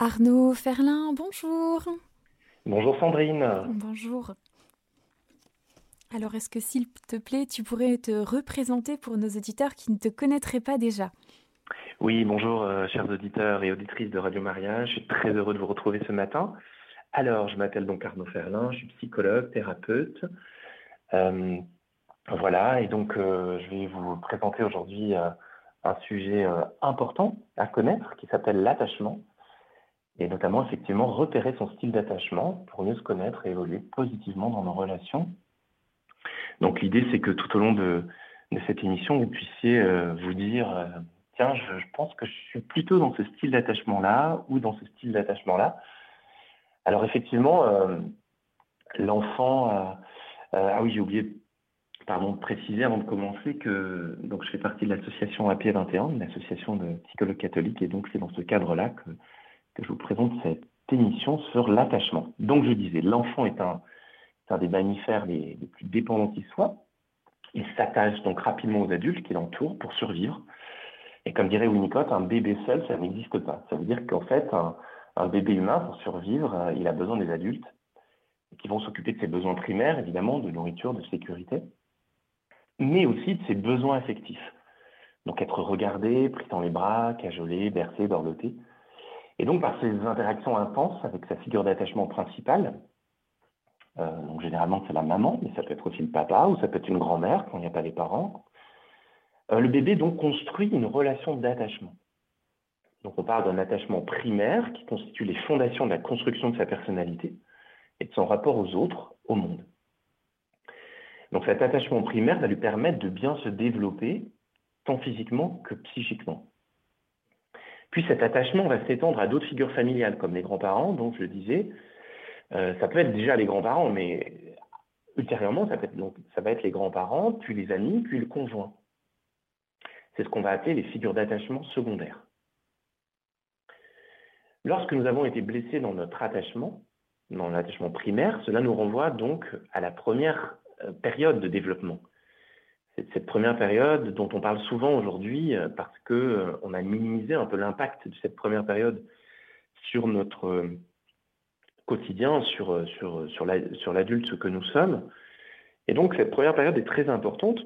Arnaud Ferlin, bonjour. Bonjour Sandrine. Bonjour. Alors, est-ce que s'il te plaît, tu pourrais te représenter pour nos auditeurs qui ne te connaîtraient pas déjà? Oui, bonjour euh, chers auditeurs et auditrices de Radio Maria. Je suis très heureux de vous retrouver ce matin. Alors, je m'appelle donc Arnaud Ferlin, je suis psychologue, thérapeute. Euh, voilà, et donc euh, je vais vous présenter aujourd'hui un sujet important à connaître qui s'appelle l'attachement et notamment effectivement repérer son style d'attachement pour mieux se connaître et évoluer positivement dans nos relations. Donc l'idée c'est que tout au long de, cette émission, vous puissiez euh, vous dire, euh, tiens, je, pense que je suis plutôt dans ce style d'attachement-là ou dans ce style d'attachement-là. Alors effectivement, euh, l'enfant, ah oui, j'ai oublié pardon, de préciser avant de commencer que donc je fais partie de l'association AP 21, une association de psychologues catholiques, et donc c'est dans ce cadre-là que que je vous présente cette émission sur l'attachement. Donc je disais, l'enfant est un, un, des mammifères les, plus dépendants qui soit. Il s'attache donc rapidement aux adultes qui l'entourent pour survivre. Et comme dirait Winnicott, un bébé seul, ça n'existe pas. Ça veut dire qu'en fait, un, bébé humain, pour survivre, euh, il a besoin des adultes qui vont s'occuper de ses besoins primaires, évidemment, de nourriture, de sécurité, mais aussi de ses besoins affectifs. Donc être regardé, pris dans les bras, cajolé, bercé, dorloté. Et donc, par ces interactions intenses avec sa figure d'attachement principale, euh, donc généralement c'est la maman, mais ça peut être aussi le papa ou ça peut être une grand-mère quand il n'y a pas les parents, euh, le bébé donc construit une relation d'attachement. Donc on parle d'un attachement primaire qui constitue les fondations de la construction de sa personnalité et de son rapport aux autres, au monde. Donc cet attachement primaire va lui permettre de bien se développer, tant physiquement que psychiquement. Puis cet attachement va s'étendre à d'autres figures familiales, comme les grands-parents, donc je disais. Euh, ça peut être déjà les grands-parents, mais ultérieurement, ça, ça va être les grands-parents, puis les amis, puis le conjoint. C'est ce qu'on va appeler les figures d'attachement secondaires. Lorsque nous avons été blessés dans notre attachement, dans l'attachement primaire, cela nous renvoie donc à la première euh, période de développement, cette première période dont on parle souvent aujourd'hui euh, parce que euh, on a minimisé un peu l'impact de cette première période sur notre euh, quotidien, sur, l'adulte que nous sommes. Et donc cette première période est très importante.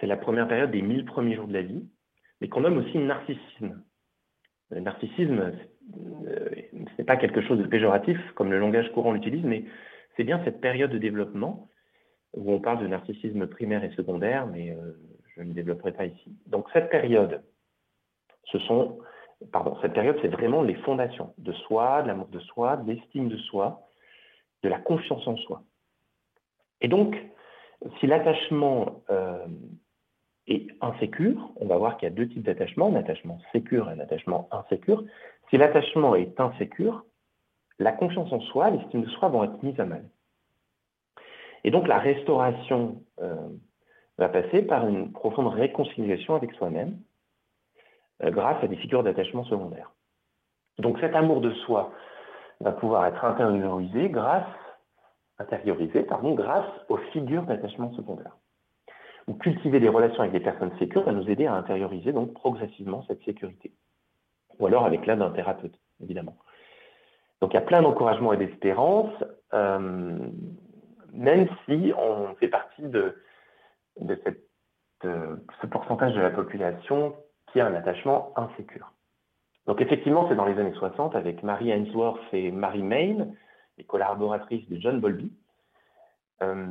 C'est la première période des mille premiers jours de la vie, mais qu'on nomme aussi narcissisme. Le narcissisme, ce n'est pas quelque chose de péjoratif comme le langage courant l'utilise, mais c'est bien cette période de développement où on parle de narcissisme primaire et secondaire, mais euh, je ne développerai pas ici. Donc cette période, ce sont, cette période, c'est vraiment les fondations de soi, de l'amour de soi, de l'estime de soi, de la confiance en soi. Et donc, si l'attachement euh, est insécure, on va voir qu'il y a deux types d'attachement, un attachement sécure et un attachement insécure. Si l'attachement est insécure, la confiance en soi, l'estime de soi vont être mises à mal. Et donc la restauration euh, va passer par une profonde réconciliation avec soi-même euh, grâce à des figures d'attachement secondaires. Donc cet amour de soi va pouvoir être intériorisé grâce, intériorisé, pardon, grâce aux figures d'attachement secondaires. Ou cultiver des relations avec des personnes sécures va nous aider à intérioriser donc progressivement cette sécurité. Ou alors avec l'aide d'un thérapeute, évidemment. Donc il y a plein d'encouragement et d'espérance. Euh, même si on fait partie de, ce pourcentage de la population qui a un attachement insécure. Donc effectivement, c'est dans les années 60 avec Marie Ainsworth et Mary Main, les collaboratrices de John Bowlby, euh,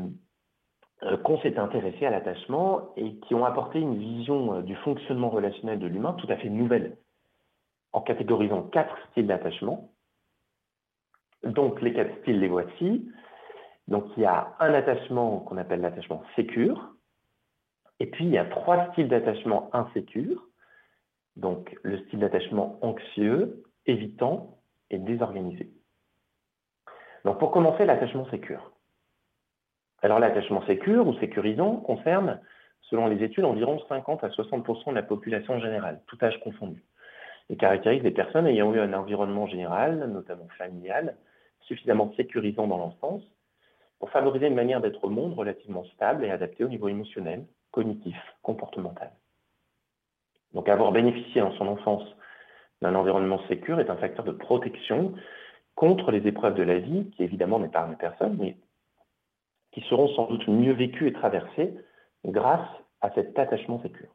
euh, qu'on s'est intéressé à l'attachement et qui ont apporté une vision euh, du fonctionnement relationnel de l'humain tout à fait nouvelle, en catégorisant quatre styles d'attachement. Donc les quatre styles, les voici. Donc il y a un attachement qu'on appelle l'attachement sécure, et puis il y a trois styles d'attachement insécure, donc le style d'attachement anxieux, évitant et désorganisé. Donc pour commencer, l'attachement sécure. Alors l'attachement sécure ou sécurisant concerne, selon les études, environ 50 à 60% de la population générale, tout âge confondu. Il caractérise les personnes ayant eu un environnement général, notamment familial, suffisamment sécurisant dans l'enfance pour favoriser une manière d'être au monde relativement stable et adaptée au niveau émotionnel, cognitif, comportemental. Donc avoir bénéficié en son enfance d'un environnement sécur est un facteur de protection contre les épreuves de la vie, qui évidemment n'épargnent personne, mais qui seront sans doute mieux vécues et traversées grâce à cet attachement sécur.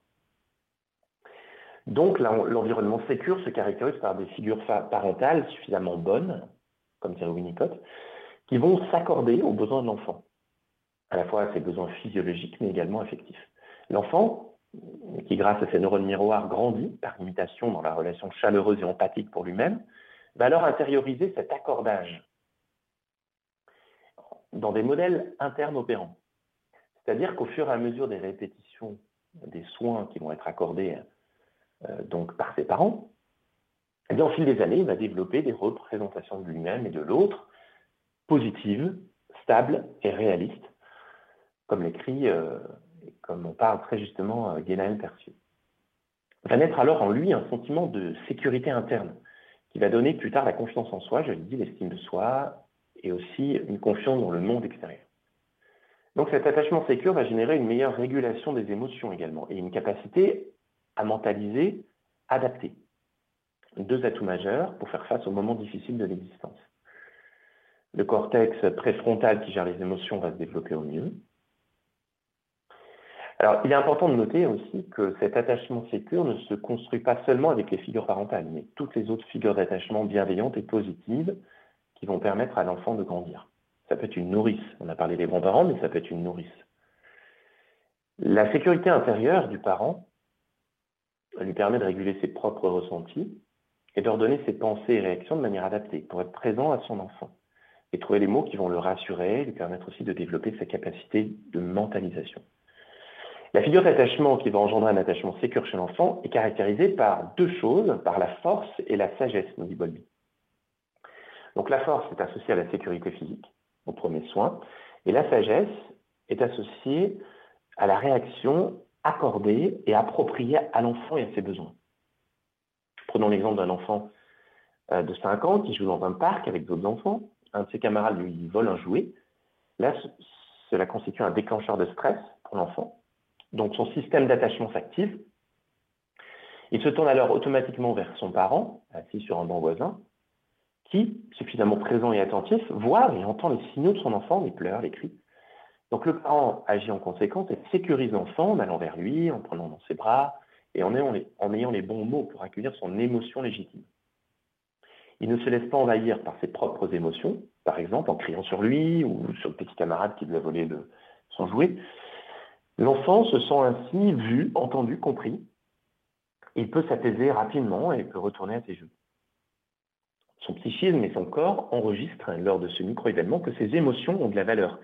Donc l'environnement sécur se caractérise par des figures parentales suffisamment bonnes, comme dirait Winnicott, qui vont s'accorder aux besoins de l'enfant, à la fois à ses besoins physiologiques mais également affectifs. L'enfant, qui grâce à ses neurones miroirs grandit par imitation dans la relation chaleureuse et empathique pour lui-même, va alors intérioriser cet accordage dans des modèles internes opérants. C'est-à-dire qu'au fur et à mesure des répétitions des soins qui vont être accordés euh, donc par ses parents, eh au fil des années, il va développer des représentations de lui-même et de l'autre positives, stables et réalistes, comme l'écrit euh, comme on parle très justement euh, Guénaël. Va naître alors en lui un sentiment de sécurité interne, qui va donner plus tard la confiance en soi, je le dis, l'estime de soi, et aussi une confiance dans le monde extérieur. Donc cet attachement sécure va générer une meilleure régulation des émotions également, et une capacité à mentaliser, adapter. Deux atouts majeurs pour faire face aux moments difficiles de l'existence. Le cortex préfrontal qui gère les émotions va se développer au mieux, alors, il est important de noter aussi que cet attachement sécure ne se construit pas seulement avec les figures parentales, mais toutes les autres figures d'attachement bienveillantes et positives qui vont permettre à l'enfant de grandir. Ça peut être une nourrice, on a parlé des grands-parents, mais ça peut être une nourrice. La sécurité intérieure du parent lui permet de réguler ses propres ressentis et d'ordonner ses pensées et réactions de manière adaptée pour être présent à son enfant et trouver les mots qui vont le rassurer, lui permettre aussi de développer sa capacité de mentalisation. La figure d'attachement qui va engendrer un attachement sécure chez l'enfant est caractérisée par deux choses, par la force et la sagesse, nous dit Bolby. Donc la force est associée à la sécurité physique, au premier soin, et la sagesse est associée à la réaction accordée et appropriée à l'enfant et à ses besoins. Prenons l'exemple d'un enfant euh, de 5 ans qui joue dans un parc avec d'autres enfants. Un de ses camarades lui vole un jouet. Là, cela constitue un déclencheur de stress pour l'enfant donc son système d'attachement s'active. Il se tourne alors automatiquement vers son parent, assis sur un banc voisin, qui, suffisamment présent et attentif, voit et entend les signaux de son enfant, les pleurs, les cris. Donc le parent agit en conséquence et sécurise l'enfant en allant vers lui, en prenant dans ses bras et en ayant, les, en ayant les bons mots pour accueillir son émotion légitime. Il ne se laisse pas envahir par ses propres émotions, par exemple en criant sur lui ou sur le petit camarade qui lui a volé son jouet, L'enfant se sent ainsi vu, entendu, compris. Il peut s'apaiser rapidement et peut retourner à ses jeux. Son psychisme et son corps enregistrent lors de ce micro-événement que ses émotions ont de la valeur,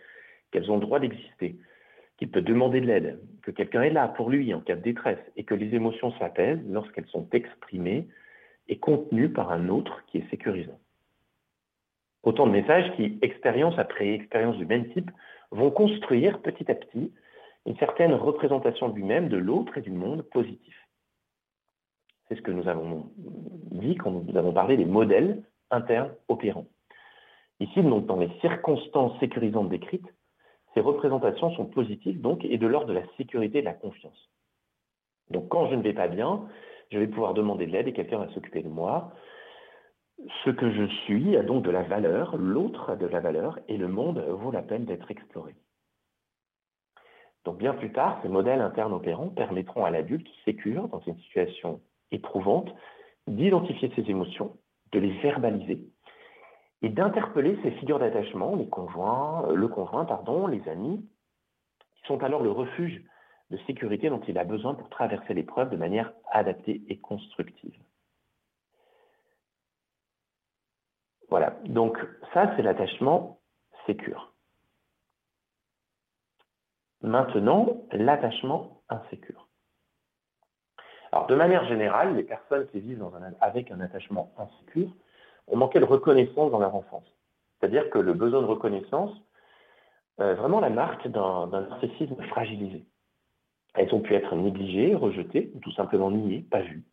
qu'elles ont le droit d'exister, qu'il peut demander de l'aide, que quelqu'un est là pour lui en cas de détresse et que les émotions s'apaisent lorsqu'elles sont exprimées et contenues par un autre qui est sécurisant. Autant de messages qui, expérience après expérience du même type, vont construire petit à petit une certaine représentation de lui-même, de l'autre et du monde positif. C'est ce que nous avons dit quand nous avons parlé des modèles internes opérants. Ici, donc, dans les circonstances sécurisantes décrites, ces représentations sont positives donc et de l'ordre de la sécurité et de la confiance. Donc quand je ne vais pas bien, je vais pouvoir demander de l'aide et quelqu'un va s'occuper de moi. Ce que je suis a donc de la valeur, l'autre a de la valeur et le monde vaut la peine d'être exploré. Donc bien plus tard, ces modèles internes opérants permettront à l'adulte sécure, dans une situation éprouvante, d'identifier ses émotions, de les verbaliser et d'interpeller ses figures d'attachement, les conjoints, le conjoint, les amis, qui sont alors le refuge de sécurité dont il a besoin pour traverser l'épreuve de manière adaptée et constructive. Voilà, donc ça c'est l'attachement sécure. Maintenant, l'attachement insécure. Alors, de manière générale, les personnes qui vivent avec un attachement insécure ont manqué de reconnaissance dans leur enfance. C'est-à-dire que le besoin de reconnaissance est euh, vraiment la marque d'un narcissisme fragilisé. Elles ont pu être négligées, rejetées, ou tout simplement niées, pas vues.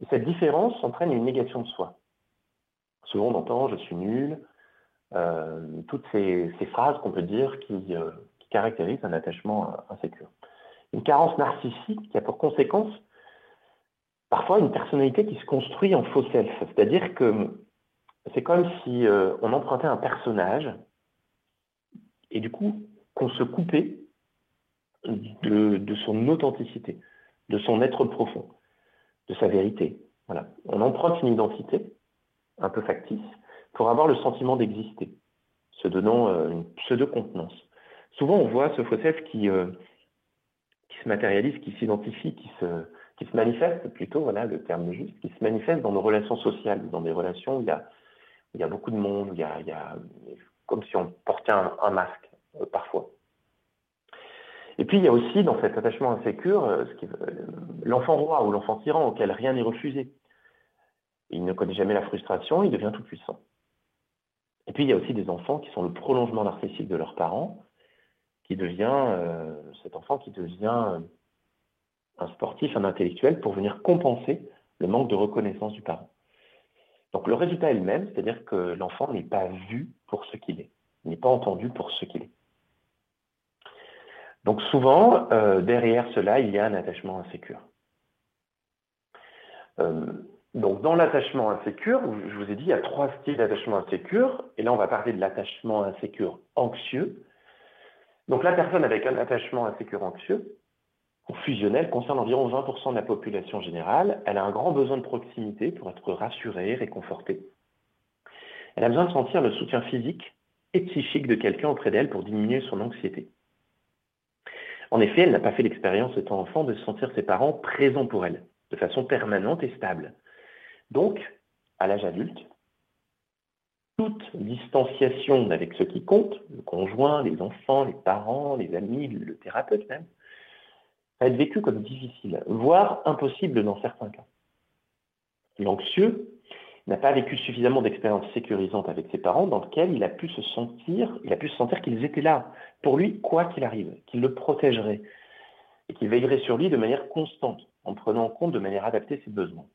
Et cette différence entraîne une négation de soi. Souvent, on entend « je suis nul euh, toutes ces, phrases qu'on peut dire qui, euh, caractérise un attachement insécure. Une carence narcissique qui a pour conséquence parfois une personnalité qui se construit en faux self. C'est-à-dire que c'est comme si euh, on empruntait un personnage et du coup qu'on se coupait de, son authenticité, de son être profond, de sa vérité. Voilà. On emprunte une identité un peu factice pour avoir le sentiment d'exister, se donnant euh, une pseudo-contenance. Souvent, on voit ce faux self qui, euh, qui se matérialise, qui s'identifie, qui se, manifeste plutôt, voilà le terme juste, qui se manifeste dans nos relations sociales, dans des relations où il y a, beaucoup de monde, a, il y a comme si on portait un, masque euh, parfois. Et puis il y a aussi dans cet attachement insécure euh, l'enfant roi ou l'enfant tyran auquel rien n'est refusé. Il ne connaît jamais la frustration, il devient tout puissant. Et puis il y a aussi des enfants qui sont le prolongement narcissique de leurs parents, qui devient euh, cet enfant qui devient un sportif, un intellectuel, pour venir compenser le manque de reconnaissance du parent. Donc le résultat est le même, c'est-à-dire que l'enfant n'est pas vu pour ce qu'il est, n'est pas entendu pour ce qu'il est. Donc souvent, euh, derrière cela, il y a un attachement insécure. Euh, donc dans l'attachement insécure, je vous ai dit, il y a trois styles d'attachement insécure, et là on va parler de l'attachement insécure anxieux. Donc la personne avec un attachement insécure anxieux, fusionnelle concerne environ 20% de la population générale. Elle a un grand besoin de proximité pour être rassurée, réconfortée. Elle a besoin de sentir le soutien physique et psychique de quelqu'un auprès d'elle pour diminuer son anxiété. En effet, elle n'a pas fait l'expérience étant enfant de sentir ses parents présents pour elle, de façon permanente et stable. Donc, à l'âge adulte, toute distanciation avec ce qui compte, le conjoint, les enfants, les parents, les amis, le thérapeute même, va être vécu comme difficile, voire impossible dans certains cas. L'anxieux n'a pas vécu suffisamment d'expériences sécurisantes avec ses parents dans lesquelles il a pu se sentir, il a pu se sentir qu'ils étaient là pour lui quoi qu'il arrive, qu'ils le protégeraient et qu'ils veilleraient sur lui de manière constante, en prenant en compte de manière adaptée ses besoins.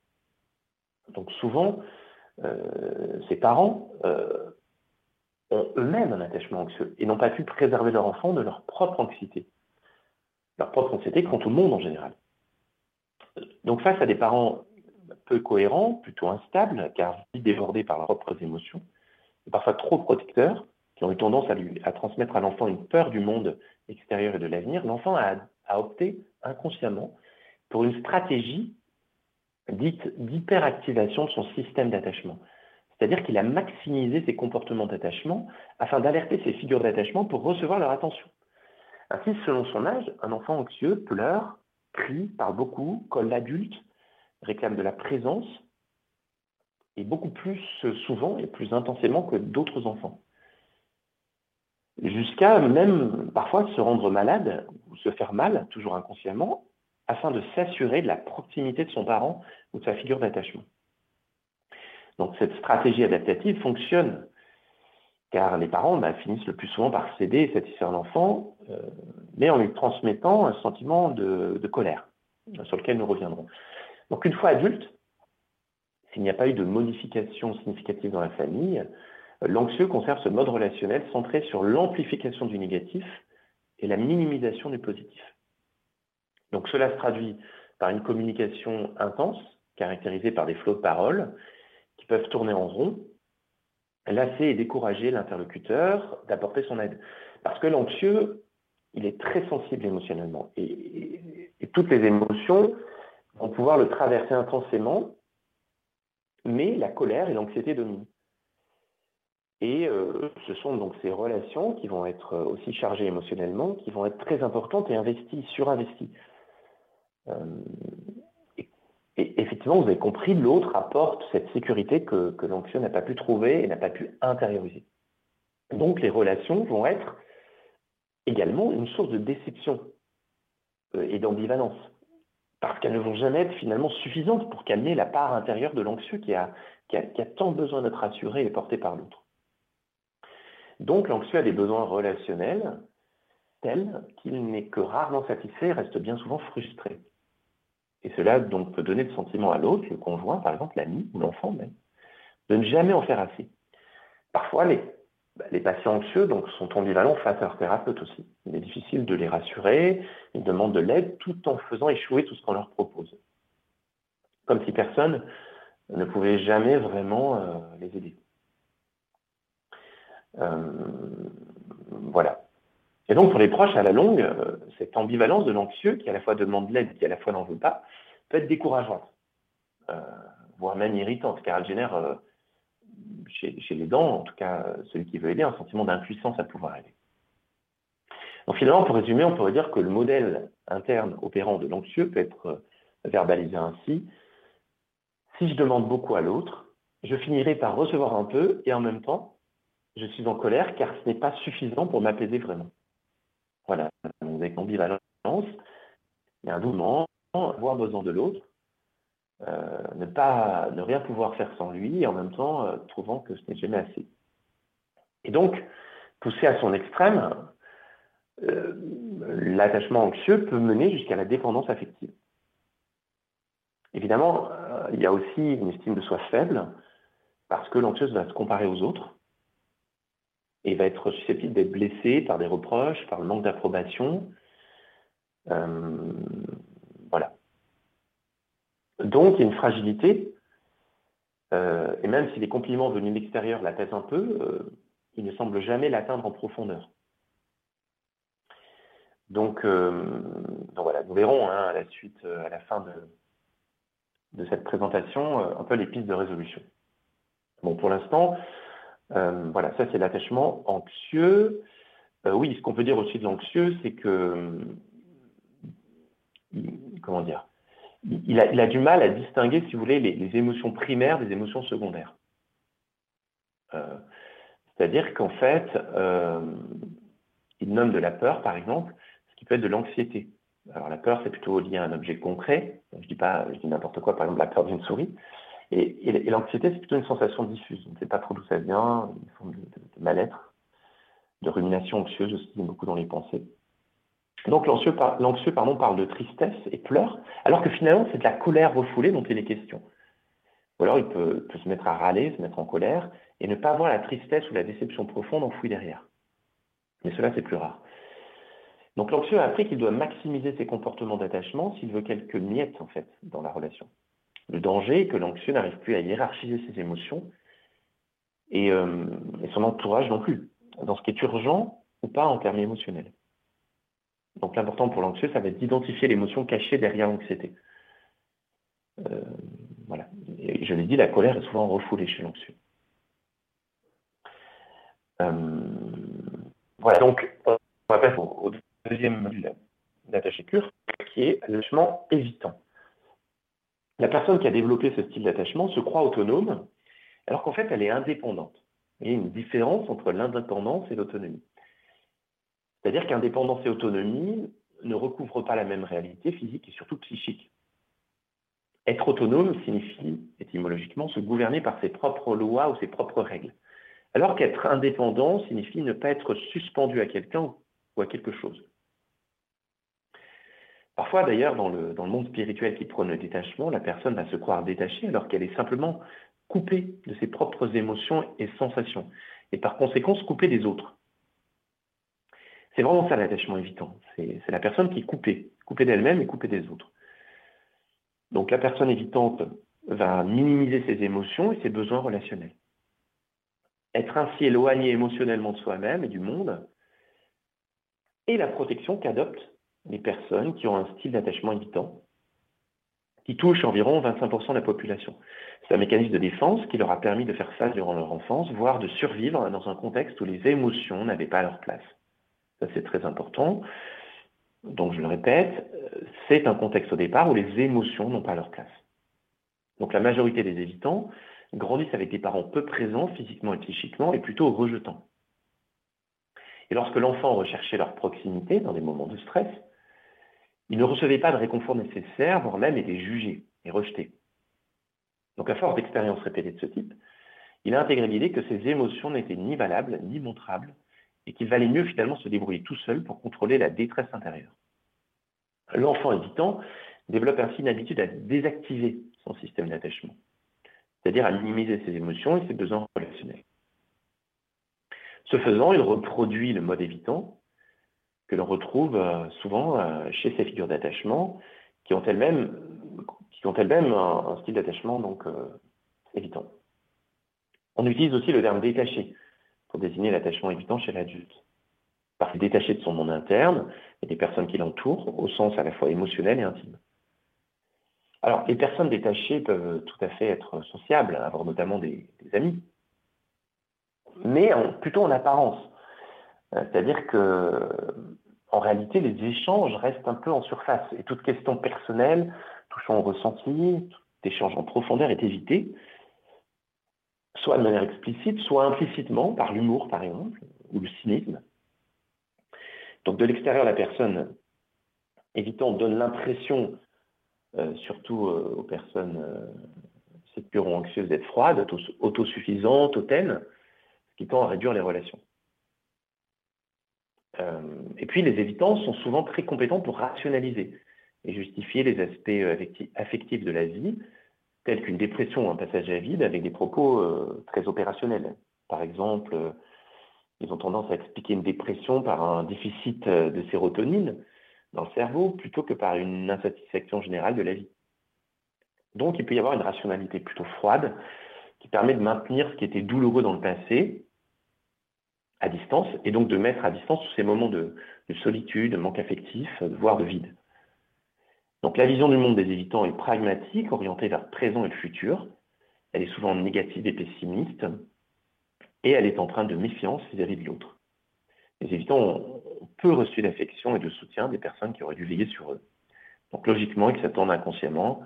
Donc souvent, euh, ses parents euh, ont eux-mêmes un attachement anxieux et n'ont pas pu préserver leur enfant de leur propre anxiété leur propre anxiété comme tout le monde en général. Donc face à des parents peu cohérents, plutôt instables, car débordés par leurs propres émotions, parfois trop protecteurs, qui ont eu tendance à, lui, à transmettre à l'enfant une peur du monde extérieur et de l'avenir, l'enfant a, a opté inconsciemment pour une stratégie dite d'hyperactivation de son système d'attachement. C'est-à-dire qu'il a maximisé ses comportements d'attachement afin d'alerter ses figures d'attachement pour recevoir leur attention. Ainsi, selon son âge, un enfant anxieux pleure, crie, parle beaucoup, colle l'adulte, réclame de la présence, et beaucoup plus souvent et plus intensément que d'autres enfants. Jusqu'à même parfois se rendre malade ou se faire mal, toujours inconsciemment, afin de s'assurer de la proximité de son parent ou de sa figure d'attachement. Donc cette stratégie adaptative fonctionne car les parents bah, finissent le plus souvent par céder et satisfaire l'enfant, euh, mais en lui transmettant un sentiment de, colère, sur lequel nous reviendrons. Donc une fois adulte, s'il n'y a pas eu de modification significative dans la famille, l'anxieux conserve ce mode relationnel centré sur l'amplification du négatif et la minimisation du positif. Donc cela se traduit par une communication intense, caractérisée par des flots de paroles, qui peuvent tourner en rond, lasser et décourager l'interlocuteur d'apporter son aide. Parce que l'anxieux, il est très sensible émotionnellement. Et, toutes les émotions vont pouvoir le traverser intensément, mais la colère et l'anxiété dominent. Et euh, ce sont donc ces relations qui vont être aussi chargées émotionnellement, qui vont être très importantes et investies, surinvesties. Euh, et effectivement, vous avez compris, l'autre apporte cette sécurité que, l'anxieux n'a pas pu trouver et n'a pas pu intérioriser. Donc les relations vont être également une source de déception euh, et d'ambivalence, parce qu'elles ne vont jamais être finalement suffisantes pour calmer la part intérieure de l'anxieux qui a, tant besoin d'être rassuré et porté par l'autre. Donc l'anxieux a des besoins relationnels tels qu'il n'est que rarement satisfait et reste bien souvent frustré. Et cela peut donner le sentiment à l'autre, le conjoint par exemple, l'ami ou l'enfant même, de ne jamais en faire assez. Parfois, les, bah, les patients anxieux donc, sont ambivalents face à leur thérapeute aussi. Il est difficile de les rassurer, ils demandent de l'aide tout en faisant échouer tout ce qu'on leur propose. comme si personne ne pouvait jamais vraiment euh, les aider. Euh, voilà. Et donc pour les proches, à la longue, euh, cette ambivalence de l'anxieux, qui à la fois demande de l'aide et qui à la fois n'en veut pas, peut être décourageante, voire même irritante, car elle génère chez, chez, les dents, en tout cas celui qui veut aider, un sentiment d'impuissance à pouvoir aider. Donc finalement, pour résumer, on pourrait dire que le modèle interne opérant de l'anxieux peut être verbalisé ainsi. Si je demande beaucoup à l'autre, je finirai par recevoir un peu et en même temps, je suis en colère car ce n'est pas suffisant pour m'apaiser vraiment. Voilà, avec ambivalence, il y a un mouvement, avoir besoin de l'autre, euh, ne pas ne rien pouvoir faire sans lui et en même temps euh, trouvant que ce n'est jamais assez. Et donc, poussé à son extrême, euh, l'attachement anxieux peut mener jusqu'à la dépendance affective. Évidemment, il y a aussi une estime de soi faible, parce que l'anxieuse va se comparer aux autres et va être susceptible d'être blessée par des reproches, par le manque d'approbation. Euh, voilà. Donc, il y a une fragilité, euh, et même si les compliments venus de l'extérieur l'apaisent un peu, il ne semble jamais l'atteindre en profondeur. Donc, voilà, nous verrons hein, à la suite, à la fin de, de cette présentation euh, un peu les pistes de résolution. Bon, pour l'instant, euh, voilà, ça c'est l'attachement anxieux. Euh, oui, ce qu'on peut dire aussi de l'anxieux, c'est que, comment dire, il a, du mal à distinguer, si vous voulez, les, émotions primaires des émotions secondaires. C'est-à-dire qu'en fait, il nomme de la peur, par exemple, ce qui peut être de l'anxiété. Alors la peur, c'est plutôt lié à un objet concret. Je dis pas, je dis n'importe quoi, par exemple la peur d'une souris. Et, l'anxiété, c'est plutôt une sensation diffuse. On ne sait pas trop d'où ça vient, une forme de, mal-être, de rumination anxieuse aussi, beaucoup dans les pensées. Donc l'anxieux, pardon, parle de tristesse et pleure, alors que finalement, c'est de la colère refoulée dont il est question. Ou alors il peut, se mettre à râler, se mettre en colère, et ne pas voir la tristesse ou la déception profonde enfouie derrière. Mais cela, c'est plus rare. Donc l'anxieux a appris qu'il doit maximiser ses comportements d'attachement s'il veut quelques miettes en fait dans la relation. Le danger est que l'anxieux n'arrive plus à hiérarchiser ses émotions euh, et, son entourage non plus, dans ce qui est urgent ou pas en termes émotionnels. Donc l'important pour l'anxieux, ça va être d'identifier l'émotion cachée derrière l'anxiété. Euh, voilà. Et je l'ai dit, la colère est souvent refoulée chez l'anxieux. Euh, voilà, donc on va passer au deuxième module d'attaché cure, qui est l'attachement évitant. La personne qui a développé ce style d'attachement se croit autonome, alors qu'en fait, elle est indépendante. Il y a une différence entre l'indépendance et l'autonomie. C'est-à-dire qu'indépendance et autonomie ne recouvrent pas la même réalité physique et surtout psychique. Être autonome signifie, étymologiquement, se gouverner par ses propres lois ou ses propres règles. Alors qu'être indépendant signifie ne pas être suspendu à quelqu'un ou à quelque chose. Parfois, d'ailleurs, dans le, monde spirituel qui prône le détachement, la personne va se croire détachée alors qu'elle est simplement coupée de ses propres émotions et sensations, et par conséquent coupée des autres. C'est vraiment ça l'attachement évitant. C'est la personne qui est coupée, coupée d'elle-même et coupée des autres. Donc la personne évitante va minimiser ses émotions et ses besoins relationnels. Être ainsi éloigné émotionnellement de soi-même et du monde, et la protection qu'adopte les personnes qui ont un style d'attachement évitant, qui touche environ 25% de la population. C'est un mécanisme de défense qui leur a permis de faire face durant leur enfance, voire de survivre dans un contexte où les émotions n'avaient pas leur place. Ça, c'est très important. Donc, je le répète, c'est un contexte au départ où les émotions n'ont pas leur place. Donc, la majorité des évitants grandissent avec des parents peu présents physiquement et psychiquement et plutôt rejetants. Et lorsque l'enfant recherchait leur proximité dans des moments de stress, il ne recevait pas de réconfort nécessaire, voire même était jugé et rejeté. Donc à force d'expériences répétées de ce type, il a intégré l'idée que ses émotions n'étaient ni valables ni montrables et qu'il valait mieux finalement se débrouiller tout seul pour contrôler la détresse intérieure. L'enfant hésitant développe ainsi une habitude à désactiver son système d'attachement, c'est-à-dire à minimiser ses émotions et ses besoins relationnels. Ce faisant, il reproduit le mode évitant que l'on retrouve euh, souvent euh, chez ces figures d'attachement qui ont elles-mêmes, qui ont elles-mêmes un, style d'attachement donc évitant. On utilise aussi le terme détaché pour désigner l'attachement évitant chez l'adulte. Parce détaché de son monde interne et des personnes qui l'entourent, au sens à la fois émotionnel et intime. Alors, les personnes détachées peuvent tout à fait être sociables, avoir notamment des, amis, mais plutôt en apparence. Euh, c'est-à-dire que, en réalité, les échanges restent un peu en surface et toute question personnelle touchant au ressenti, tout échange en profondeur est évité, soit de manière explicite, soit implicitement, par l'humour par exemple, ou le cynisme. Donc de l'extérieur, la personne évitant donne l'impression euh, surtout euh, aux personnes euh, ou anxieuses d'être froides, autosuffisantes, hautaines, ce qui tend à réduire les relations. Et puis les évitants sont souvent très compétents pour rationaliser et justifier les aspects affectifs de la vie, tels qu'une dépression ou un passage à vide, avec des propos très opérationnels. Par exemple, ils ont tendance à expliquer une dépression par un déficit de sérotonine, dans le cerveau plutôt que par une insatisfaction générale de la vie. Donc il peut y avoir une rationalité plutôt froide qui permet de maintenir ce qui était douloureux dans le passé à distance et donc de mettre à distance tous ces moments de, solitude, de manque affectif, voire de vide. Donc la vision du monde des évitants est pragmatique, orientée vers le présent et le futur. Elle est souvent négative et pessimiste et elle est empreinte de méfiance vis-à-vis de l'autre. Les évitants ont, peu reçu d'affection et de soutien des personnes qui auraient dû veiller sur eux. Donc logiquement, ils s'attendent inconsciemment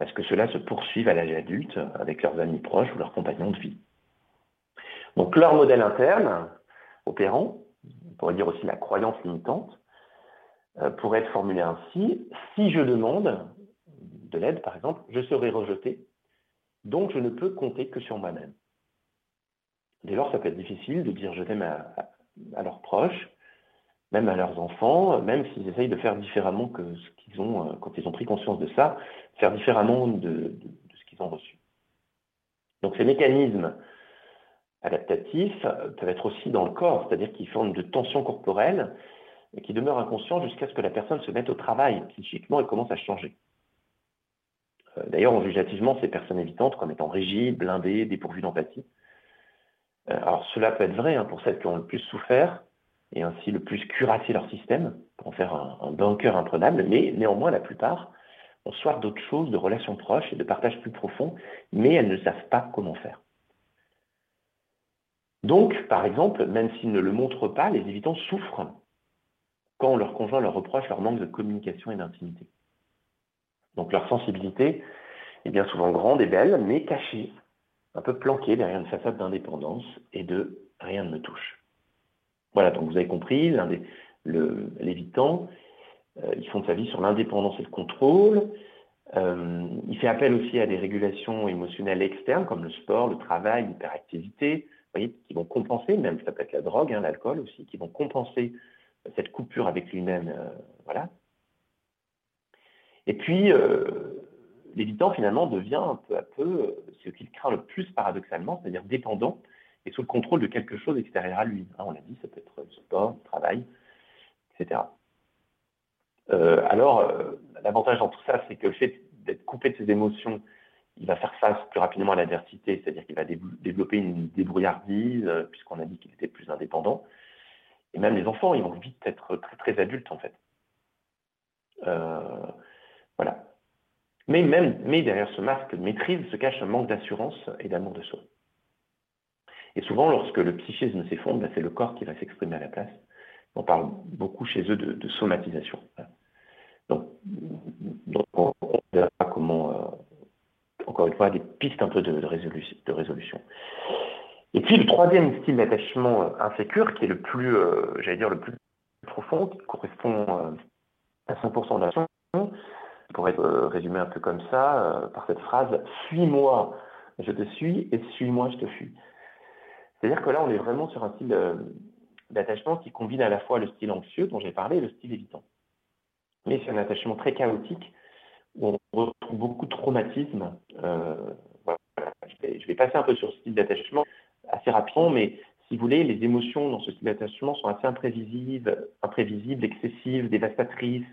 à ce que cela se poursuive à l'âge adulte avec leurs amis proches ou leurs compagnons de vie. Donc leur modèle interne, opérant, on pourrait dire aussi la croyance limitante, euh, pourrait être formulé ainsi, si je demande de l'aide, par exemple, je serai rejeté, donc je ne peux compter que sur moi-même. Dès lors, ça peut être difficile de dire je t'aime à leurs proches, même à leurs enfants, même s'ils essayent de faire différemment que ce qu'ils ont, euh, quand ils ont pris conscience de ça, faire différemment de, ce qu'ils ont reçu. Donc ces mécanismes adaptatifs peuvent être aussi dans le corps, c'est-à-dire qu'ils forment de tensions corporelles et qui demeurent inconscients jusqu'à ce que la personne se mette au travail psychiquement et commence à changer. Euh, d'ailleurs, on juge ces personnes évitantes comme étant rigides, blindées, dépourvues d'empathie. Euh, alors cela peut être vrai hein, pour celles qui ont le plus souffert, et ainsi le plus curasser leur système pour en faire un, bunker imprenable, mais néanmoins la plupart ont soif d'autres choses, de relations proches et de partage plus profond, mais elles ne savent pas comment faire. Donc, par exemple, même s'ils ne le montrent pas, les évitants souffrent quand leur conjoint leur reproche leur manque de communication et d'intimité. Donc leur sensibilité est bien souvent grande et belle, mais cachée, un peu planquée derrière une façade d'indépendance et de rien ne me touche. Voilà, donc vous avez compris, l'évitant, euh, ils font de sa vie sur l'indépendance et le contrôle. Euh, il fait appel aussi à des régulations émotionnelles externes comme le sport, le travail, l'hyperactivité, qui vont compenser, même ça peut être la drogue, hein, l'alcool aussi, qui vont compenser cette coupure avec lui-même. Euh, voilà. Et puis, l'évitant finalement devient un peu à peu ce qu'il craint le plus paradoxalement, c'est-à-dire dépendant et sous le contrôle de quelque chose extérieur à lui. Hein, on l'a dit, ça peut être le sport, le travail, etc. Euh, alors, euh, l'avantage dans tout ça, c'est que le fait d'être coupé de ses émotions, il va faire face plus rapidement à l'adversité, c'est-à-dire qu'il va développer une débrouillardise, euh, puisqu'on a dit qu'il était plus indépendant. Et même les enfants, ils vont vite être très, très adultes, en fait. voilà. Mais même mais derrière ce masque de maîtrise se cache un manque d'assurance et d'amour de soi. Et souvent, lorsque le psychisme s'effondre, ben, c'est le corps qui va s'exprimer à la place. On parle beaucoup chez eux de, somatisation. Donc, on, verra comment, euh, encore une fois, des pistes un peu de, résolution, Et puis le troisième style d'attachement euh, insécure, qui est le plus, euh, j'allais dire, le plus profond, qui correspond à 100% de l'action, pourrait être résumé un peu comme ça, par cette phrase Suis-moi, je te suis, et suis-moi, je te fuis. C'est-à-dire que là, on est vraiment sur un style euh, d'attachement qui combine à la fois le style anxieux dont j'ai parlé et le style évitant. Mais c'est un attachement très chaotique on retrouve beaucoup de traumatisme. Euh, je, vais, passer un peu sur ce style d'attachement assez rapidement, mais si vous voulez, les émotions dans ce style d'attachement sont assez imprévisibles, imprévisibles, excessives, dévastatrices.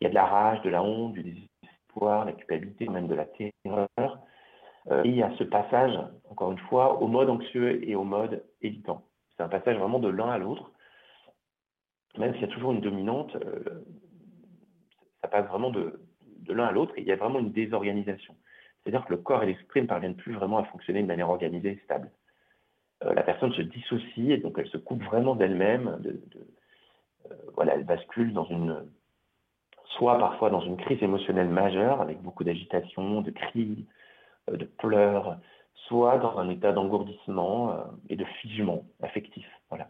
Il y a de la rage, de la honte, du désespoir, la culpabilité, même de la terreur. et il y a ce passage, encore une fois, au mode anxieux et au mode évitant. C'est un passage vraiment de l'un à l'autre. Même s'il y a toujours une dominante, ça passe vraiment de, de l'un à l'autre il y a vraiment une désorganisation. C'est-à-dire que le corps et l'esprit ne parviennent plus vraiment à fonctionner de manière organisée et stable. Euh, la personne se dissocie et donc elle se coupe vraiment d'elle-même. De, euh, voilà, elle bascule dans une, soit parfois dans une crise émotionnelle majeure avec beaucoup d'agitation, de cris, euh, de pleurs, soit dans un état d'engourdissement et de figement affectif. Voilà.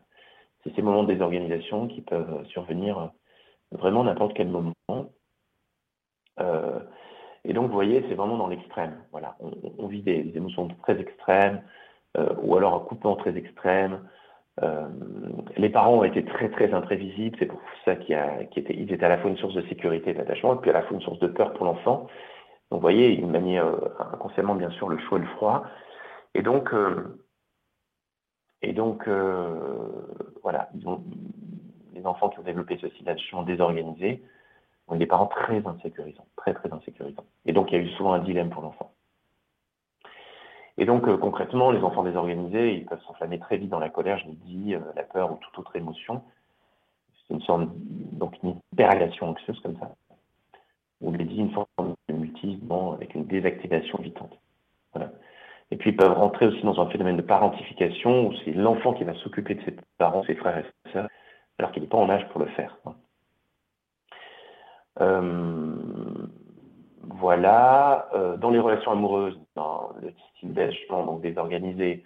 C'est ces moments de désorganisation qui peuvent survenir vraiment n'importe quel moment. Et donc, vous voyez, c'est vraiment dans l'extrême. Voilà. On, vit des, émotions très extrêmes, euh, ou alors un coupement très extrême. Euh, les parents ont été très très imprévisibles, c'est pour ça qu'ils qu étaient à la fois une source de sécurité et d'attachement, et puis à la fois une source de peur pour l'enfant. Donc vous voyez, ils maniaient euh, inconsciemment bien sûr le chaud et le froid. Et donc, voilà, les enfants qui ont développé ce style d'attachement désorganisé ont des parents très insécurisants, très très insécurisants. Et donc il y a eu souvent un dilemme pour l'enfant. Et donc, euh, concrètement, les enfants désorganisés, ils peuvent s'enflammer très vite dans la colère, je l'ai dit, euh, la peur ou toute autre émotion. C'est une sorte, donc une anxieuse comme ça. Ou je dit, une forme de mutisme avec une désactivation vitante. Et puis, ils peuvent rentrer aussi dans un phénomène de parentification où c'est l'enfant qui va s'occuper de ses parents, ses frères et sœurs, alors qu'il n'est pas en âge pour le faire. Voilà. Euh, dans les relations amoureuses, dans le style d'agement donc désorganisé,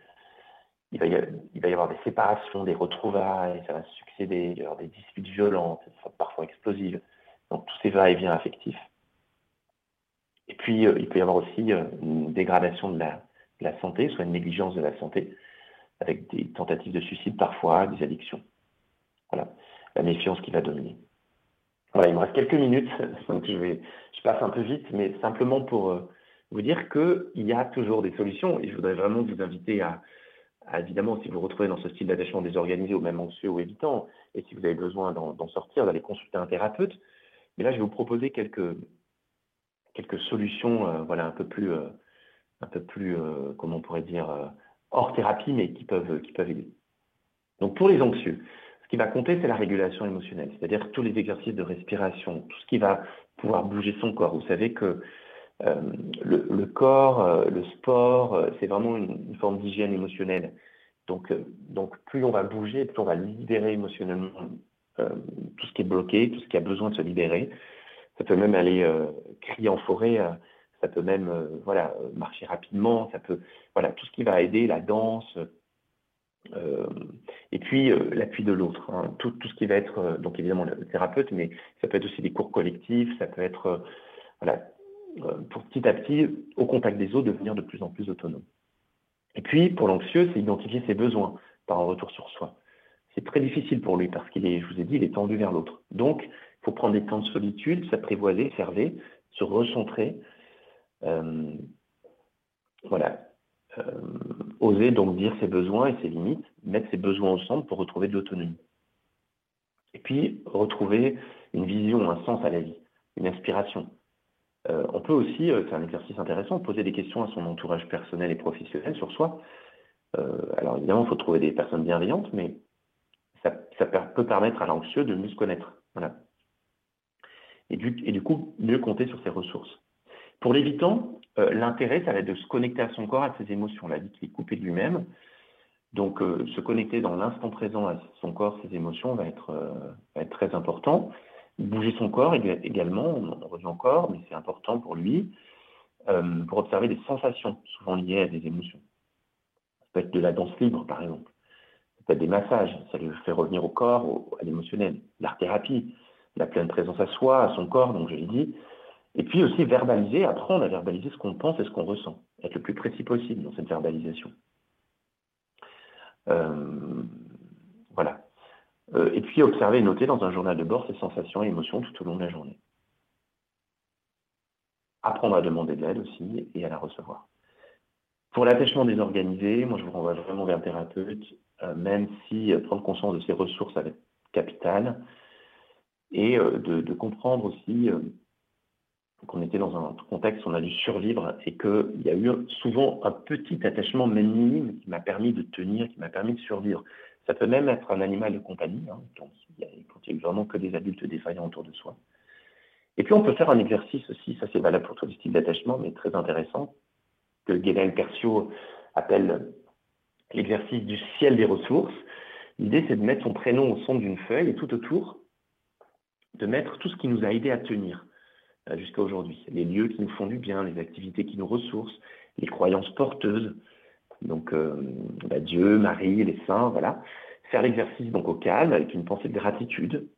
il va, y avoir, des séparations, des retrouvailles, ça va succéder, il y avoir des disputes violentes, parfois explosives. Donc tous ces va-et-vient affectifs. Et puis, euh, il peut y avoir aussi euh, une dégradation de la, de la, santé, soit une négligence de la santé, avec des tentatives de suicide parfois, des addictions. Voilà, la méfiance qui va dominer. Il me reste quelques minutes, donc je, vais, passe un peu vite, mais simplement pour euh, vous dire qu'il y a toujours des solutions et je voudrais vraiment vous inviter à, évidemment, si vous vous retrouvez dans ce style d'attachement désorganisé ou même anxieux ou évitant, et si vous avez besoin d'en sortir, d'aller consulter un thérapeute. Mais là, je vais vous proposer quelques, quelques solutions, euh, voilà, un peu plus, euh, un peu plus, comment on pourrait dire, hors thérapie, mais qui peuvent, qui peuvent aider. Donc, pour les anxieux, ce qui va compter, c'est la régulation émotionnelle, c'est-à-dire tous les exercices de respiration, tout ce qui va pouvoir bouger son corps. Vous savez que euh, le, corps, euh, le sport, euh, c'est vraiment une, forme d'hygiène émotionnelle. Donc, donc, plus on va bouger, plus on va libérer émotionnellement tout ce qui est bloqué, tout ce qui a besoin de se libérer. Ça peut même aller crier en forêt, ça peut même voilà marcher rapidement, ça peut voilà tout ce qui va aider la danse, euh, et puis euh, l'appui de l'autre, hein. tout, ce qui va être, euh, donc évidemment le thérapeute, mais ça peut être aussi des cours collectifs, ça peut être, voilà, pour petit à petit, au contact des autres, devenir de plus en plus autonome. Et puis pour l'anxieux, c'est identifier ses besoins par un retour sur soi. C'est très difficile pour lui parce qu'il est, je vous ai dit, il est tendu vers l'autre. Donc, il faut prendre des temps de solitude, s'apprivoiser, observer, se recentrer. voilà, oser donc dire ses besoins et ses limites, mettre ses besoins centre pour retrouver de l'autonomie. Et puis, retrouver une vision, un sens à la vie, une inspiration. Euh, on peut aussi, euh, c'est un exercice intéressant, poser des questions à son entourage personnel et professionnel sur soi. alors évidemment, il faut trouver des personnes bienveillantes, mais ça, peut permettre à l'anxieux de mieux se connaître. Voilà. Et du coup, mieux compter sur ses ressources. Pour l'évitant, euh, l'intérêt, ça va être de se connecter à son corps, à ses émotions, la vie qui est coupée de lui-même. Donc, euh, se connecter dans l'instant présent à son corps, ses émotions, va être, euh, très important. Bouger son corps également, on revient encore, mais c'est important pour lui, pour observer des sensations, souvent liées à des émotions. Ça peut être de la danse libre, par exemple. Ça peut être des massages, ça lui fait revenir au corps, à l'émotionnel. L'art-thérapie, la pleine présence à soi, à son corps, donc je l'ai dit, et puis aussi verbaliser, apprendre à verbaliser ce qu'on pense et ce qu'on ressent, être le plus précis possible dans cette verbalisation. Euh, voilà. Euh, et puis observer et noter dans un journal de bord ses sensations et émotions tout au long de la journée. Apprendre à demander de l'aide aussi et à la recevoir. Pour l'attachement désorganisé, moi je vous renvoie vraiment vers un thérapeute, euh, même si prendre conscience de ses ressources être capital, et de, comprendre aussi qu'on était dans un contexte où on a dû survivre et qu'il y a eu souvent un petit attachement, même minime, qui m'a permis de tenir, qui m'a permis de survivre. Ça peut même être un animal de compagnie, hein, quand, il y a, eu vraiment que des adultes défaillants autour de soi. Et puis on peut faire un exercice aussi, ça c'est valable pour tous les styles d'attachement, mais très intéressant, que Guénel Percio appelle l'exercice du ciel des ressources. L'idée c'est de mettre son prénom au centre d'une feuille et tout autour, de mettre tout ce qui nous a aidé à tenir jusqu'à aujourd'hui. Les lieux qui nous font du bien, les activités qui nous ressourcent, les croyances porteuses, donc euh, bah, Dieu, Marie, les saints, voilà. Faire l'exercice donc au calme avec une pensée de gratitude.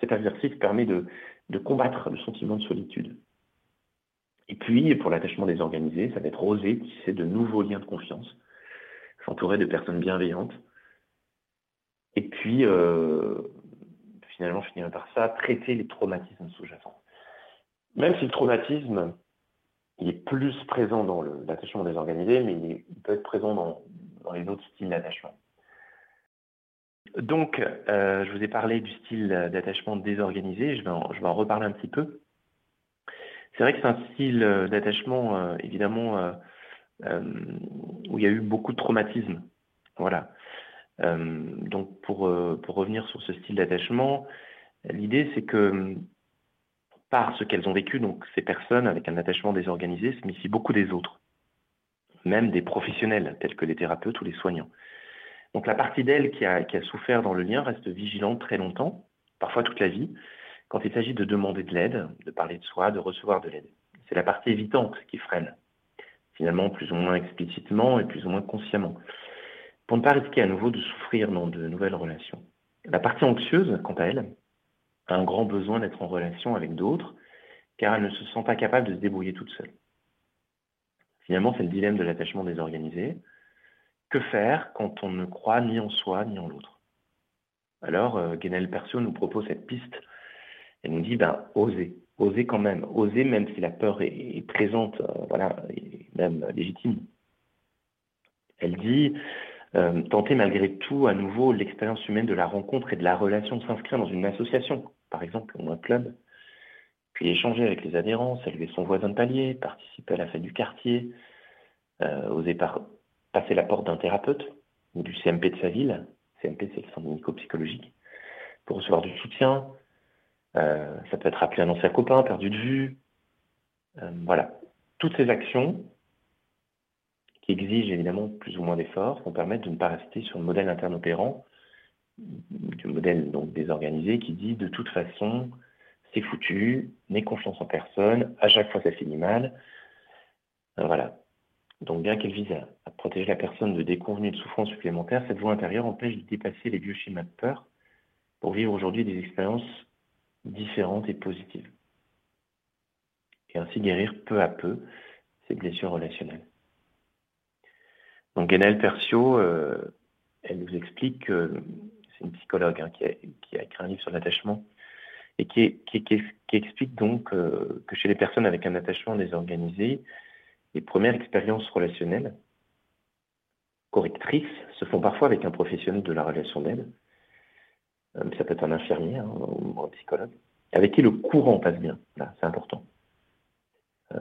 Cet exercice permet de, de combattre le sentiment de solitude. Et puis, pour l'attachement désorganisé, ça va être oser tisser de nouveaux liens de confiance, s'entourer de personnes bienveillantes. Et puis, euh, finalement, finir par ça, traiter les traumatismes sous-jacents. Même si le traumatisme, est plus présent dans l'attachement désorganisé, mais il, peut être présent dans, les autres styles d'attachement. Donc, euh, je vous ai parlé du style d'attachement désorganisé, je vais, en, reparler un petit peu. C'est vrai que c'est un style d'attachement, euh, évidemment, euh, où il y a eu beaucoup de traumatisme. Voilà. donc, pour revenir sur ce style d'attachement, l'idée, c'est que par ce qu'elles ont vécu, donc ces personnes avec un attachement désorganisé se méfient beaucoup des autres, même des professionnels tels que les thérapeutes ou les soignants. Donc la partie d'elle qui a, souffert dans le lien reste vigilante très longtemps, parfois toute la vie, quand il s'agit de demander de l'aide, de parler de soi, de recevoir de l'aide. C'est la partie évitante qui freine, finalement plus ou moins explicitement et plus ou moins consciemment, pour ne pas risquer à nouveau de souffrir dans de nouvelles relations. La partie anxieuse, quant à elle, un grand besoin d'être en relation avec d'autres, car elle ne se sent pas capable de se débrouiller toute seule. Finalement, c'est le dilemme de l'attachement désorganisé. Que faire quand on ne croit ni en soi ni en l'autre? Alors, euh, Guénel Percio nous propose cette piste. Elle nous dit, ben, osez, osez quand même, osez même si la peur est, présente, euh, voilà, même légitime. Elle dit, euh, tenter malgré tout à nouveau l'expérience humaine de la rencontre et de la relation, s'inscrire dans une association, par exemple, ou un club, puis échanger avec les adhérents, saluer son voisin de palier, participer à la fête du quartier, euh, oser passer la porte d'un thérapeute ou du CMP de sa ville, CMP c'est le centre médico-psychologique, pour recevoir du soutien. Euh, ça peut être appeler un ancien copain, perdu de vue. Euh, voilà. Toutes ces actions qui exigent évidemment plus ou moins d'efforts vont permettre de ne pas rester sur le modèle interne opérant du modèle donc désorganisé qui dit de toute façon, c'est foutu, n'aie confiance en personne, à chaque fois ça finit mal. Euh, voilà. Donc bien qu'elle vise à, protéger la personne de déconvenues de souffrances supplémentaires, cette voie intérieure empêche de dépasser les vieux schémas de peur pour vivre aujourd'hui des expériences différentes et positives. Et ainsi guérir peu à peu ces blessures relationnelles. Donc Guénel Percio, euh, elle nous explique que c'est une psychologue hein, qui, a, écrit un livre sur l'attachement, et qui, explique donc euh, que chez les personnes avec un attachement désorganisé, les premières expériences relationnelles correctrices se font parfois avec un professionnel de la relation d'aide, euh, ça peut être un infirmier hein, ou un psychologue, avec qui le courant passe bien. c'est important. Euh,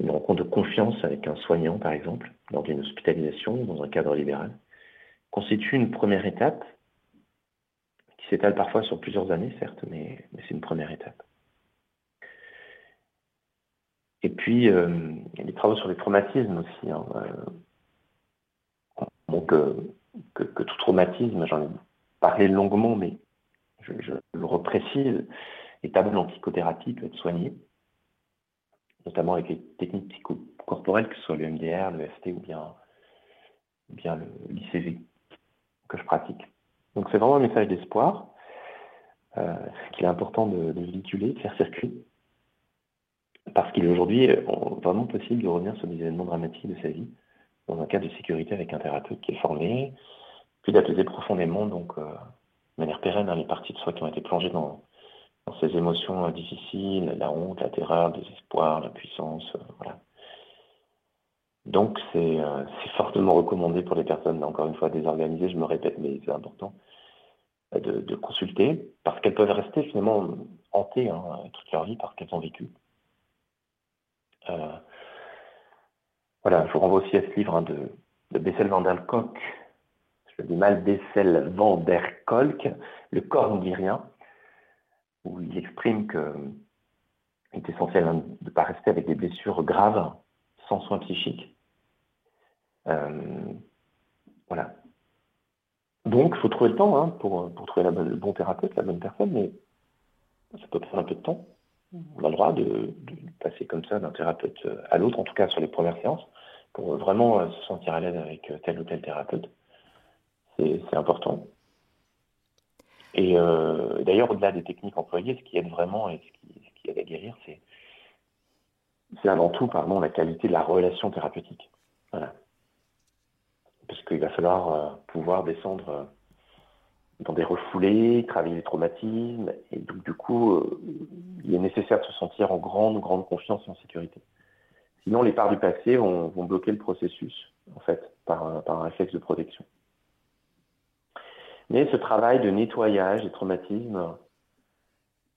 une rencontre de confiance avec un soignant, par exemple, lors d'une hospitalisation ou dans un cadre libéral, constitue une première étape s'étale parfois sur plusieurs années, certes, mais, c'est une première étape. Et puis, euh, il y a des travaux sur les traumatismes aussi. Hein, euh, donc, que, tout traumatisme, j'en ai parlé longuement, mais je, le reprécise, établi en psychothérapie peut être soigné, notamment avec les techniques psychocorporelles, que ce soit le MDR, le FT ou bien, bien l'ICV que je pratique. Donc c'est vraiment un message d'espoir euh, qu'il est important de, véhiculer, de faire circuler, parce qu'il est aujourd'hui euh, vraiment possible de revenir sur des événements dramatiques de sa vie dans un cadre de sécurité avec un thérapeute qui est formé, puis d'apaiser profondément, donc euh, de manière pérenne, hein, les parties de soi qui ont été plongées dans, ces émotions difficiles, la honte, la terreur, le désespoir, la puissance, voilà. Donc c'est fortement recommandé pour les personnes, encore une fois, désorganisées, je me répète, mais c'est important, de, consulter, parce qu'elles peuvent rester finalement hantées hein, toute leur vie par ce qu'elles ont vécu. voilà, je vous renvoie aussi à ce livre hein, de, Bessel van der Kolk, je dis mal Bessel van der Kolk, Le corps rien, où il exprime qu'il est essentiel hein, de ne pas rester avec des blessures graves sans soins psychiques. Voilà. Donc, il faut trouver le temps hein, pour, trouver le bon thérapeute, la bonne personne, mais ça peut prendre un peu de temps. On a le droit de, passer comme ça d'un thérapeute à l'autre, en tout cas sur les premières séances, pour vraiment euh, se sentir à l'aise avec euh, tel ou tel thérapeute. C'est important. Et euh, d'ailleurs, au-delà des techniques employées, ce qui aide vraiment et ce qui, à guérir, c'est avant tout, pardon, la qualité de la relation thérapeutique. Voilà parce qu'il va falloir euh, pouvoir descendre euh, dans des refoulés, travailler les traumatismes, et donc du coup, euh, il est nécessaire de se sentir en grande, grande confiance et en sécurité. Sinon, les parts du passé vont, bloquer le processus, en fait, par un, réflexe de protection. Mais ce travail de nettoyage des traumatismes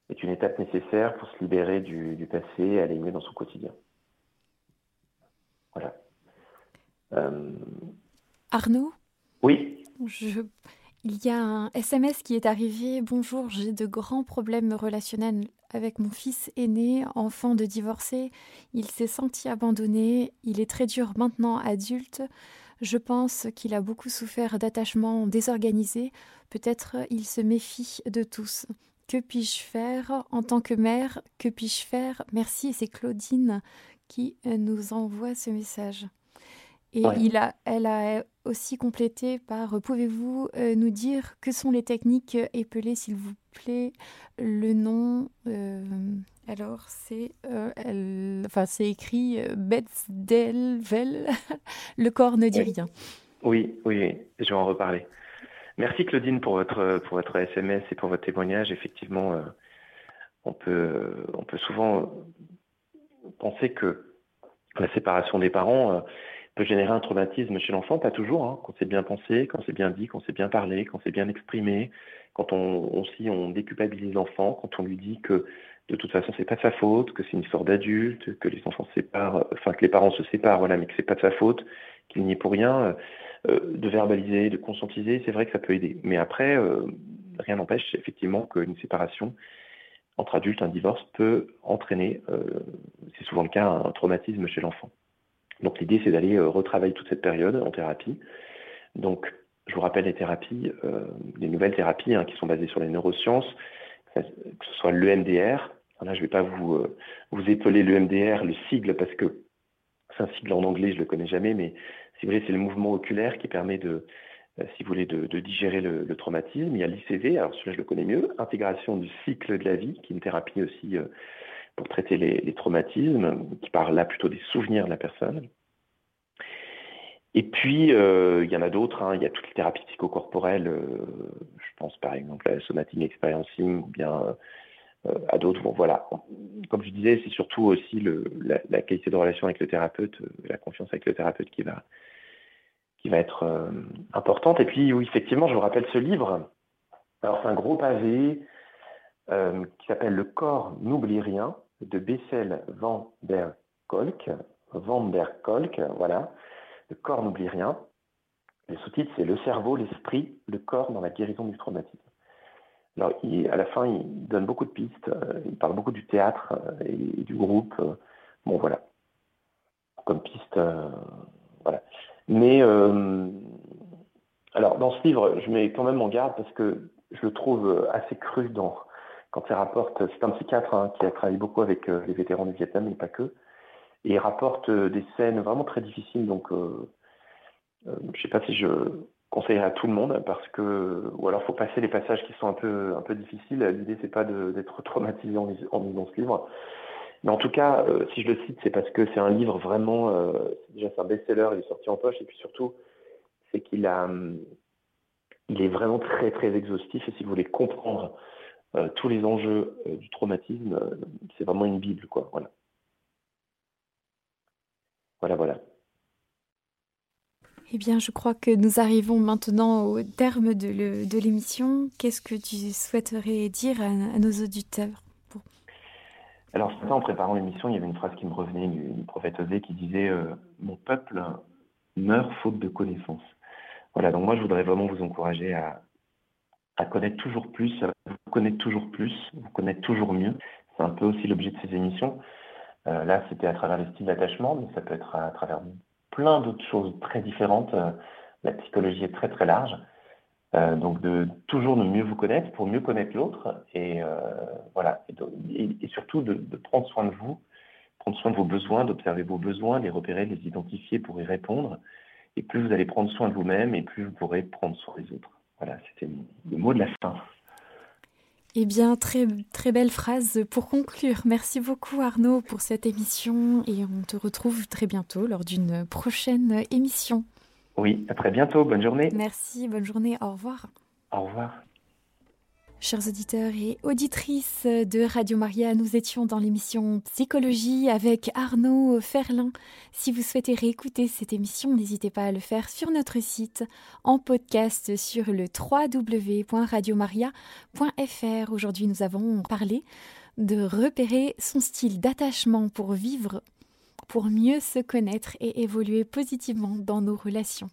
est une étape nécessaire pour se libérer du, passé et aller mieux dans son quotidien. Voilà. Arnaud Oui. Il y a un SMS qui est arrivé. Bonjour, j'ai de grands problèmes relationnels avec mon fils aîné, enfant de divorcé. Il s'est senti abandonné. Il est très dur maintenant adulte. Je pense qu'il a beaucoup souffert d'attachements désorganisés. Peut-être il se méfie de tous. Que puis-je faire en tant que mère? Que puis-je faire? Merci. c'est Claudine qui nous envoie ce message. Et il a, elle a aussi complété par euh, pouvez-vous euh, nous dire que sont les techniques épelées, s'il vous plaît Le nom, euh, alors c'est enfin, c'est écrit Betzdel, le corps ne dit rien. Oui, oui, je vais en reparler. Merci Claudine pour votre, pour votre SMS et pour votre témoignage. Effectivement, on, peut, on peut souvent penser que la séparation des parents peut générer un traumatisme chez l'enfant, pas toujours, hein, quand c'est bien pensé, quand c'est bien dit, quand c'est bien parlé, quand c'est bien exprimé, quand on, aussi on déculpabilise l'enfant, quand on lui dit que de toute façon c'est pas de sa faute, que c'est une histoire d'adulte, que les enfants se séparent, enfin que les parents se séparent, voilà, mais que c'est pas de sa faute, qu'il n'y est pour rien, euh, de verbaliser, de conscientiser, c'est vrai que ça peut aider. Mais après, euh, rien n'empêche effectivement qu'une séparation entre adultes, un divorce peut entraîner, euh, c'est souvent le cas, un traumatisme chez l'enfant. Donc l'idée, c'est d'aller euh, retravailler toute cette période en thérapie. Donc, je vous rappelle les thérapies, euh, les nouvelles thérapies hein, qui sont basées sur les neurosciences, que ce soit l'EMDR. Là, je ne vais pas vous, euh, épeler l'EMDR, le sigle, parce que c'est un sigle en anglais, je ne le connais jamais, mais si vous voulez, c'est le mouvement oculaire qui permet de, si vous voulez, de, digérer le, traumatisme. Il y a l'ICV, alors celui-là, je le connais mieux, intégration du cycle de la vie, qui est une thérapie aussi pour traiter les, traumatismes, qui parle là plutôt des souvenirs de la personne. Et puis, euh, il y en a d'autres, hein. il y a toutes les thérapies psychocorporelles, euh, je pense par exemple à la somatic experiencing, ou bien euh, à d'autres. Bon, voilà. Comme je disais, c'est surtout aussi le, la, qualité de relation avec le thérapeute, la confiance avec le thérapeute qui va, qui va être importante. Et puis, oui, effectivement, je vous rappelle ce livre. Alors, c'est un gros pavé qui s'appelle Le corps n'oublie rien de Bessel van der Kolk. Van der Kolk, voilà. Le corps n'oublie rien. Le sous-titre, c'est Le cerveau, l'esprit, le corps dans la guérison du traumatisme. Alors, à la fin, il donne beaucoup de pistes. Euh, il parle beaucoup du théâtre euh, et, du groupe. Euh, bon, voilà. Comme piste, voilà. Mais, alors, dans ce livre, je mets quand même en garde parce que je le trouve assez cru dans, quand il rapporte, c'est un psychiatre hein, qui a travaillé beaucoup avec euh, les vétérans du Vietnam, mais pas que, et il rapporte euh, des scènes vraiment très difficiles. Donc, euh, je ne sais pas si je conseillerais à tout le monde, parce que, ou alors, il faut passer les passages qui sont un peu, un peu difficiles. L'idée, c'est pas d'être traumatisé en, lisant ce livre. Mais en tout cas, si je le cite, c'est parce que c'est un livre vraiment, déjà c'est un best-seller, il est sorti en poche, et puis surtout, c'est qu'il a, il est vraiment très très exhaustif. Et si vous voulez comprendre tous les enjeux euh, du traumatisme, euh, c'est vraiment une Bible, quoi. Voilà. Voilà, voilà. Eh bien, je crois que nous arrivons maintenant au terme de l'émission. Qu'est-ce que tu souhaiterais dire à, nos auditeurs? Alors ce matin, en préparant l'émission, il y avait une phrase qui me revenait du, prophète Osée qui disait euh, Mon peuple meurt faute de connaissances. Voilà, donc moi je voudrais vraiment vous encourager à, à connaître toujours plus, vous connaître toujours plus, vous connaître toujours mieux. C'est un peu aussi l'objet de ces émissions. Euh, là, c'était à travers les styles d'attachement, mais ça peut être à travers plein d'autres choses très différentes. Euh, la psychologie est très très large. Euh, donc de toujours de mieux vous connaître pour mieux connaître l'autre et voilà et, surtout de, prendre soin de vous, prendre soin de vos besoins, d'observer vos besoins, les repérer, les identifier pour y répondre. Et plus vous allez prendre soin de vous-même et plus vous pourrez prendre soin des autres. Voilà, c'était le mot de la fin. Eh bien, très, très belle phrase pour conclure. Merci beaucoup Arnaud pour cette émission et on te retrouve très bientôt lors d'une prochaine émission. Oui, à très bientôt. Bonne journée. Merci, bonne journée. Au revoir. Au revoir. Chers auditeurs et auditrices de Radio Maria, nous étions dans l'émission Psychologie avec Arnaud Ferlin. Si vous souhaitez réécouter cette émission, n'hésitez pas à le faire sur notre site en podcast sur le www.radiomaria.fr. Aujourd'hui, nous avons parlé de repérer son style d'attachement pour vivre, pour mieux se connaître et évoluer positivement dans nos relations.